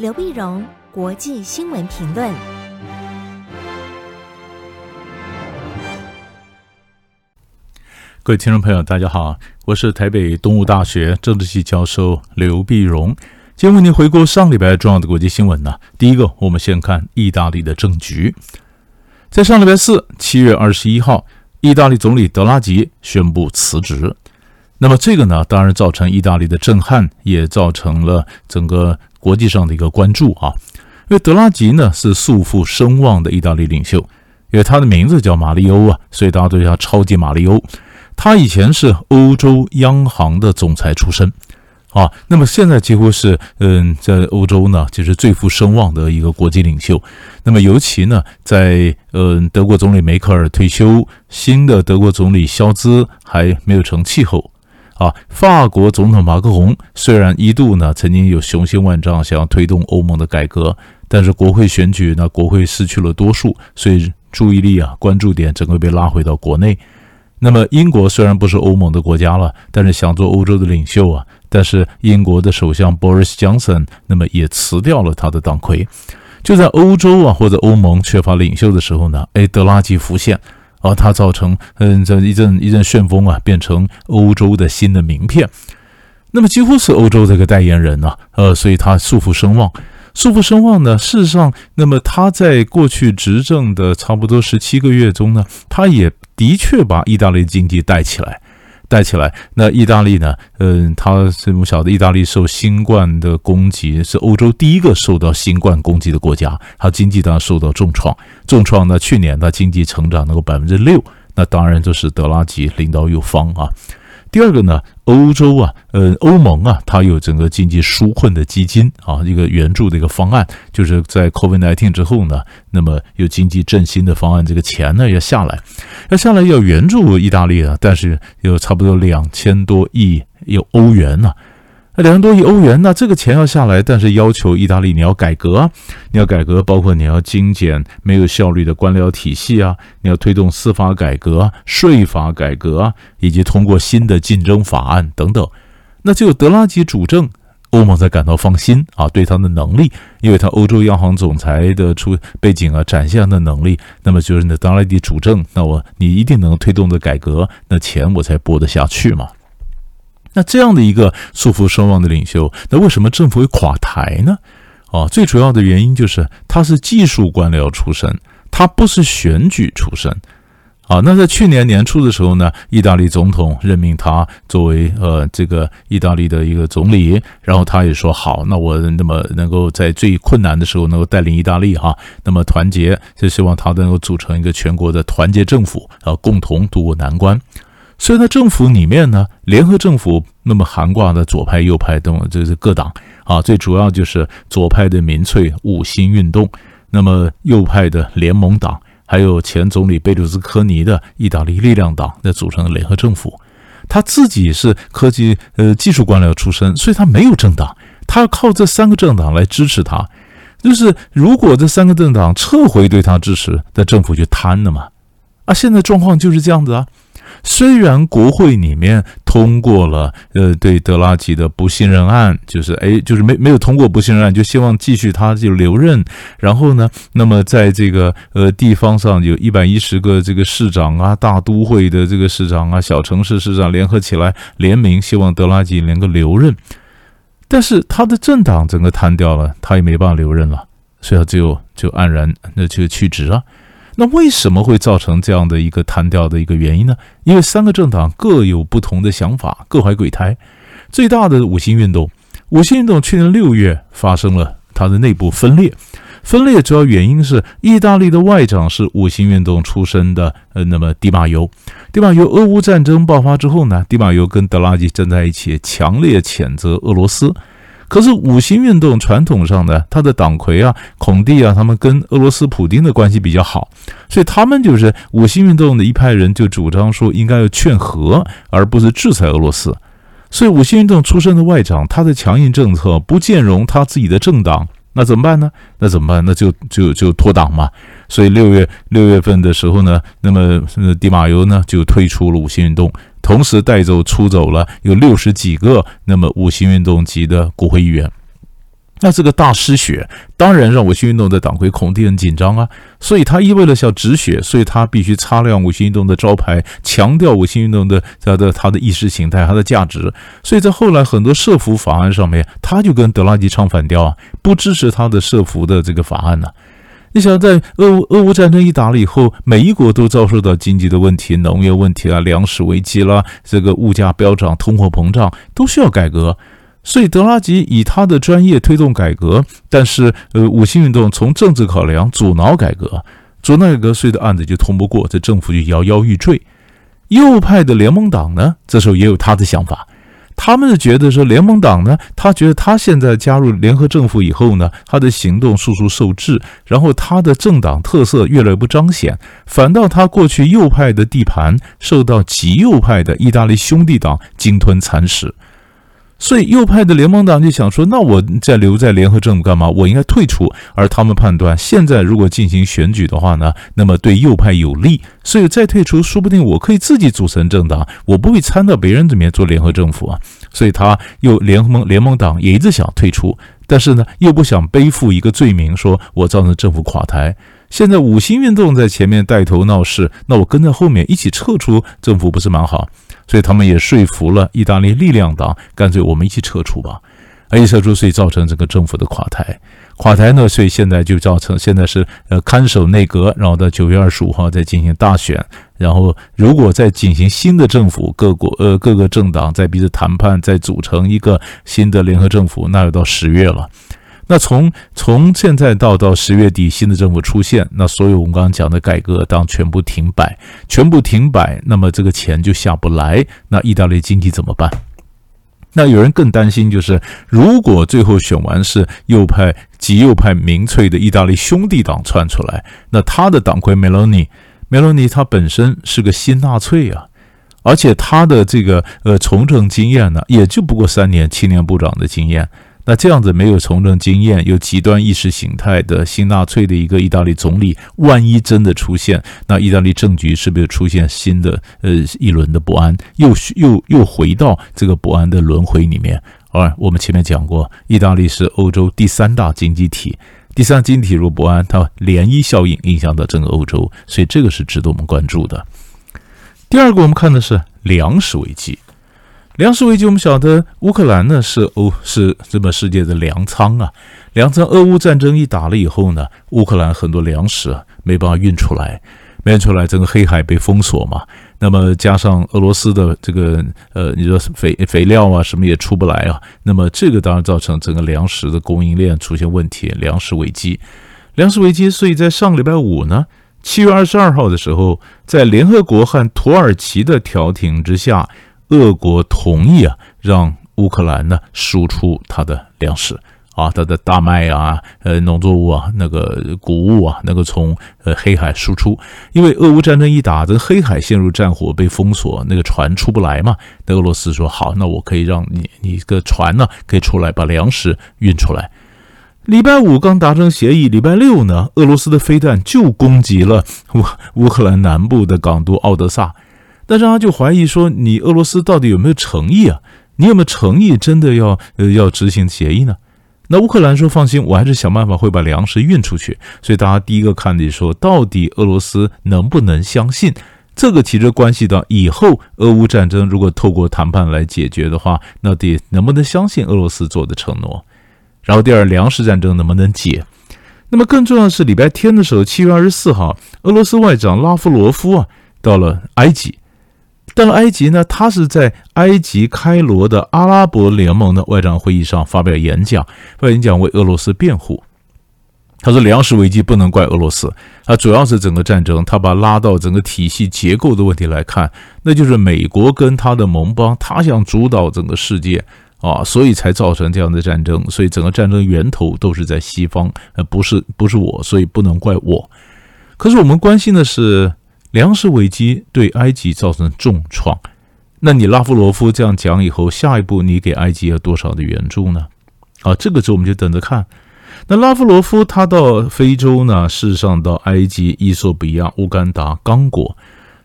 刘碧荣，国际新闻评论。各位听众朋友，大家好，我是台北东吴大学政治系教授刘碧荣。今天为您回顾上礼拜重要的国际新闻呢。第一个，我们先看意大利的政局。在上礼拜四，七月二十一号，意大利总理德拉吉宣布辞职。那么这个呢，当然造成意大利的震撼，也造成了整个国际上的一个关注啊。因为德拉吉呢是素负声望的意大利领袖，因为他的名字叫马里欧啊，所以大家都叫超级马里欧。他以前是欧洲央行的总裁出身。啊，那么现在几乎是，嗯，在欧洲呢，就是最负声望的一个国际领袖。那么尤其呢，在嗯，德国总理梅克尔退休，新的德国总理肖兹还没有成气候。啊，法国总统马克宏虽然一度呢曾经有雄心万丈想要推动欧盟的改革，但是国会选举呢，国会失去了多数，所以注意力啊，关注点整个被拉回到国内。那么英国虽然不是欧盟的国家了，但是想做欧洲的领袖啊。但是英国的首相 Boris Johnson 那么也辞掉了他的党魁，就在欧洲啊或者欧盟缺乏领袖的时候呢，哎，德拉吉浮现，而他造成嗯这一阵一阵旋风啊，变成欧洲的新的名片，那么几乎是欧洲这个代言人啊，呃，所以他束缚声望，束缚声望呢，事实上，那么他在过去执政的差不多十七个月中呢，他也的确把意大利经济带起来。带起来，那意大利呢？嗯，他是不晓得，意大利受新冠的攻击，是欧洲第一个受到新冠攻击的国家，它经济当然受到重创。重创呢，去年它经济成长能够百分之六，那当然就是德拉吉领导有方啊。第二个呢，欧洲啊，呃，欧盟啊，它有整个经济纾困的基金啊，一个援助的一个方案，就是在 COVID nineteen 之后呢，那么有经济振兴的方案，这个钱呢要下来，要下来要援助意大利啊，但是有差不多两千多亿有欧元呢、两多亿欧元，那这个钱要下来，但是要求意大利你要改革啊，你要改革，包括你要精简没有效率的官僚体系啊，你要推动司法改革、税法改革啊，以及通过新的竞争法案等等。那只有德拉吉主政，欧盟才感到放心啊，对他的能力，因为他欧洲央行总裁的出背景啊，展现的能力，那么就是那德拉吉主政，那我你一定能推动的改革，那钱我才拨得下去嘛。那这样的一个束缚声望的领袖，那为什么政府会垮台呢？啊，最主要的原因就是他是技术官僚出身，他不是选举出身。啊，那在去年年初的时候呢，意大利总统任命他作为呃这个意大利的一个总理，然后他也说好，那我那么能够在最困难的时候能够带领意大利哈，那么团结，就希望他能够组成一个全国的团结政府，啊，共同度过难关。所以呢，政府里面呢，联合政府那么涵挂的左派、右派等，这是各党啊。最主要就是左派的民粹五星运动，那么右派的联盟党，还有前总理贝鲁斯科尼的意大利力量党，那组成的联合政府。他自己是科技呃技术官僚出身，所以他没有政党，他要靠这三个政党来支持他。就是如果这三个政党撤回对他支持，那政府就瘫了嘛。啊，现在状况就是这样子啊。虽然国会里面通过了，呃，对德拉吉的不信任案，就是哎，就是没没有通过不信任案，就希望继续他就留任。然后呢，那么在这个呃地方上有一百一十个这个市长啊，大都会的这个市长啊，小城市市长联合起来联名，希望德拉吉能够留任。但是他的政党整个瘫掉了，他也没办法留任了，所以他就就黯然那就去职啊。那为什么会造成这样的一个瘫掉的一个原因呢？因为三个政党各有不同的想法，各怀鬼胎。最大的五星运动，五星运动去年六月发生了它的内部分裂，分裂主要原因是意大利的外长是五星运动出身的，呃，那么迪马尤，迪马尤俄乌战争爆发之后呢，迪马尤跟德拉吉站在一起，强烈谴责俄罗斯。可是五星运动传统上的他的党魁啊，孔蒂啊，他们跟俄罗斯普丁的关系比较好，所以他们就是五星运动的一派人，就主张说应该要劝和，而不是制裁俄罗斯。所以五星运动出身的外长，他的强硬政策不见容他自己的政党，那怎么办呢？那怎么办？那就就就脱党嘛。所以六月六月份的时候呢，那么迪马尤呢就退出了五星运动。同时带走出走了有六十几个那么五星运动级的国会议员，那这个大失血，当然让五星运动的党魁孔蒂很紧张啊，所以他意味了要止血，所以他必须擦亮五星运动的招牌，强调五星运动的他的他的意识形态，他的价值。所以在后来很多社福法案上面，他就跟德拉吉唱反调啊，不支持他的社福的这个法案呢、你想，在俄乌俄乌战争一打了以后，每一国都遭受到经济的问题、农业问题啊、粮食危机啦，这个物价飙涨、通货膨胀，都需要改革。所以德拉吉以他的专业推动改革，但是呃，五星运动从政治考量阻挠改革，阻挠改革，所以的案子就通不过，这政府就摇摇欲坠。右派的联盟党呢，这时候也有他的想法，他们是觉得说联盟党呢，他觉得他现在加入联合政府以后呢，他的行动速速受制，然后他的政党特色越来越不彰显，反倒他过去右派的地盘受到极右派的意大利兄弟党鲸吞蚕食。所以右派的联盟党就想说，那我再留在联合政府干嘛？我应该退出。而他们判断，现在如果进行选举的话呢，那么对右派有利，所以再退出，说不定我可以自己组成政党，我不会掺到别人里面做联合政府啊。所以他又联盟联盟党也一直想退出，但是呢，又不想背负一个罪名，说我造成政府垮台。现在五星运动在前面带头闹事，那我跟在后面一起撤出政府，不是蛮好？所以他们也说服了意大利力量党，干脆我们一起撤出吧。而一撤出，所以造成整个政府的垮台。垮台呢，所以现在就造成现在是呃看守内阁，然后到九月二十五号再进行大选。然后如果再进行新的政府，各国呃各个政党在彼此谈判，再组成一个新的联合政府，那要到十月了。那从从现在到到十月底，新的政府出现，那所有我们刚刚讲的改革当全部停摆，全部停摆，那么这个钱就下不来，那意大利经济怎么办？那有人更担心，就是如果最后选完是右派极右派民粹的意大利兄弟党窜出来，那他的党魁梅洛尼，梅洛尼他本身是个新纳粹啊，而且他的这个呃从政经验呢，也就不过三年青年部长的经验。那这样子没有从政经验、有极端意识形态的新纳粹的一个意大利总理，万一真的出现，那意大利政局是不是出现新的呃一轮的不安，又又又回到这个不安的轮回里面？而我们前面讲过，意大利是欧洲第三大经济体，第三经济体若不安，它涟漪效应影响到整个欧洲，所以这个是值得我们关注的。第二个，我们看的是粮食危机。粮食危机，我们晓得乌克兰呢是欧是这么世界的粮仓啊。粮仓，俄乌战争一打了以后呢，乌克兰很多粮食啊没办法运出来，运出来，整个黑海被封锁嘛。那么加上俄罗斯的这个呃，你说肥肥料啊什么也出不来啊，那么这个当然造成整个粮食的供应链出现问题，粮食危机，粮食危机。所以在上个礼拜五呢，七月二十二号的时候，在联合国和土耳其的调停之下。俄国同意啊，让乌克兰呢输出它的粮食啊，它的大麦啊，呃，农作物啊，那个谷物啊，那个从呃黑海输出。因为俄乌战争一打，这个黑海陷入战火，被封锁，那个船出不来嘛。那俄罗斯说好，那我可以让你，你个船呢可以出来，把粮食运出来。礼拜五刚达成协议，礼拜六呢，俄罗斯的飞弹就攻击了乌乌克兰南部的港都奥德萨。但是他就怀疑说，你俄罗斯到底有没有诚意啊？你有没有诚意真的要呃要执行协议呢？那乌克兰说放心，我还是想办法会把粮食运出去。所以大家第一个看的说，到底俄罗斯能不能相信？这个其实关系到以后俄乌战争如果透过谈判来解决的话，那得能不能相信俄罗斯做的承诺？然后第二，粮食战争能不能解？那么更重要的是礼拜天的时候，七月二十四号，俄罗斯外长拉夫罗夫啊到了埃及。到了埃及呢，他是在埃及开罗的阿拉伯联盟的外长会议上发表演讲，发表演讲为俄罗斯辩护。他说，粮食危机不能怪俄罗斯，他主要是整个战争，他把拉到整个体系结构的问题来看，那就是美国跟他的盟邦，他想主导整个世界啊，所以才造成这样的战争。所以整个战争源头都是在西方，呃，不是不是我，所以不能怪我。可是我们关心的是。粮食危机对埃及造成重创，那你拉夫罗夫这样讲以后，下一步你给埃及要多少的援助呢？啊，这个时候我们就等着看。那拉夫罗夫他到非洲呢，事实上到埃及、伊索比亚、乌干达、刚果，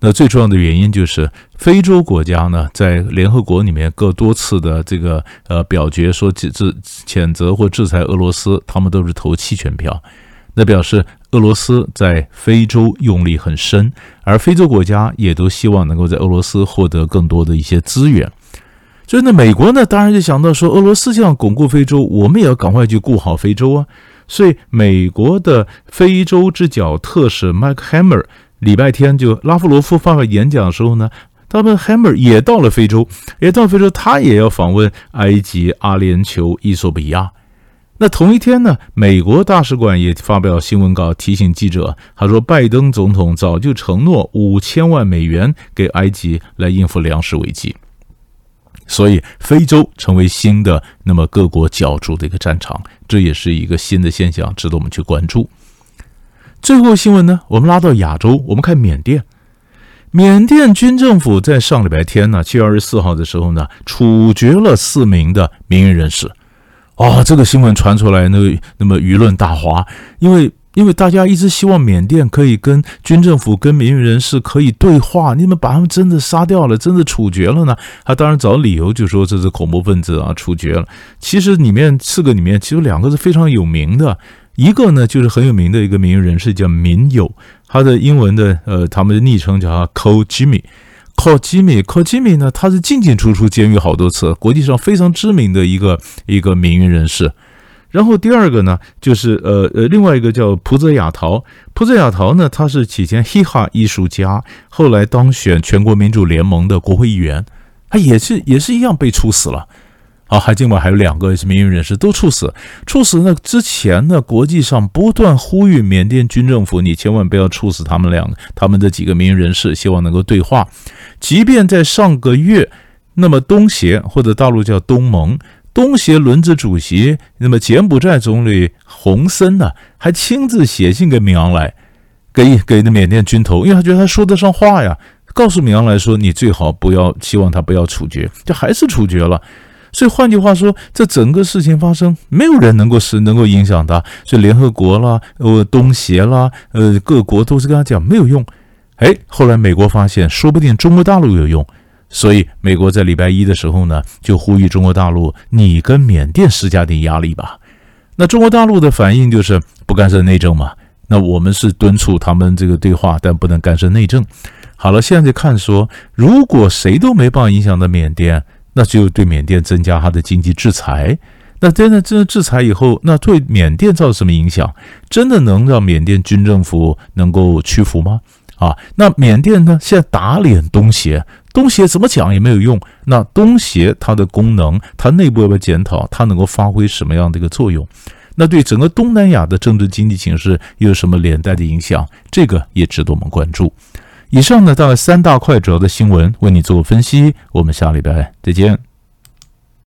那最重要的原因就是非洲国家呢，在联合国里面各多次的这个呃表决说制制谴责或制裁俄罗斯，他们都是投弃权票，那表示俄罗斯在非洲用力很深，而非洲国家也都希望能够在俄罗斯获得更多的一些资源。所以呢，美国呢，当然就想到说，俄罗斯这样巩固非洲，我们也要赶快去顾好非洲啊。所以，美国的非洲之角特使 Mike Hammer 礼拜天就拉夫罗夫发表演讲的时候呢，他们 Hammer 也到了非洲，也到非洲，他也要访问埃及、阿联酋、伊索比亚。那同一天呢，美国大使馆也发表新闻稿提醒记者，他说，拜登总统早就承诺五千万美元给埃及来应付粮食危机。所以，非洲成为新的那么各国角逐的一个战场，这也是一个新的现象，值得我们去关注。最后新闻呢，我们拉到亚洲，我们看缅甸。缅甸军政府在上礼拜天呢，七月二十四号的时候呢，处决了四名的民运人士。啊、哦，这个新闻传出来，那那么舆论大哗，因为。因为大家一直希望缅甸可以跟军政府、跟民运人士可以对话，你们把他们真的杀掉了，真的处决了呢？他当然找理由就说这是恐怖分子啊，处决了。其实里面四个里面，其实两个是非常有名的，一个呢就是很有名的一个民运人士叫民友，他的英文的呃他们的昵称叫他靠基米，靠基米呢他是进进出出监狱好多次，国际上非常知名的一个一个民运人士。然后第二个呢，就是呃呃，另外一个叫普泽亚陶。普泽亚陶呢，他是起前嘻哈艺术家，后来当选全国民主联盟的国会议员，他也是也是一样被处死了。啊，还另外还有两个是民运人士都处死。处死呢之前呢，国际上不断呼吁缅甸军政府，你千万不要处死他们两，他们的几个民运人士，希望能够对话。即便在上个月，那么东协或者大陆叫东盟。东协轮值主席，那么柬埔寨总理洪森呢，还亲自写信给敏昂莱，给给那缅甸军头，因为他觉得他说得上话呀，告诉敏昂莱说，你最好不要，希望他不要处决，这还是处决了。所以换句话说，这整个事情发生，没有人能够是能够影响他，所以联合国啦，呃，东协啦，呃，各国都是跟他讲没有用。哎，后来美国发现，说不定中国大陆有用。所以，美国在礼拜一的时候呢，就呼吁中国大陆，你跟缅甸施加点压力吧。那中国大陆的反应就是不干涉内政嘛。那我们是敦促他们这个对话，但不能干涉内政。好了，现在看说，如果谁都没办法影响到缅甸，那就对缅甸增加它的经济制裁。那真的真的制裁以后，那对缅甸造成什么影响？真的能让缅甸军政府能够屈服吗？啊，那缅甸呢？现在打脸东协，东协怎么讲也没有用。那东协它的功能，它内部要不要检讨？它能够发挥什么样的一个作用？那对整个东南亚的政治经济形势又有什么连带的影响？这个也值得我们关注。以上呢，大概三大块主要的新闻为你做分析。我们下礼拜再见。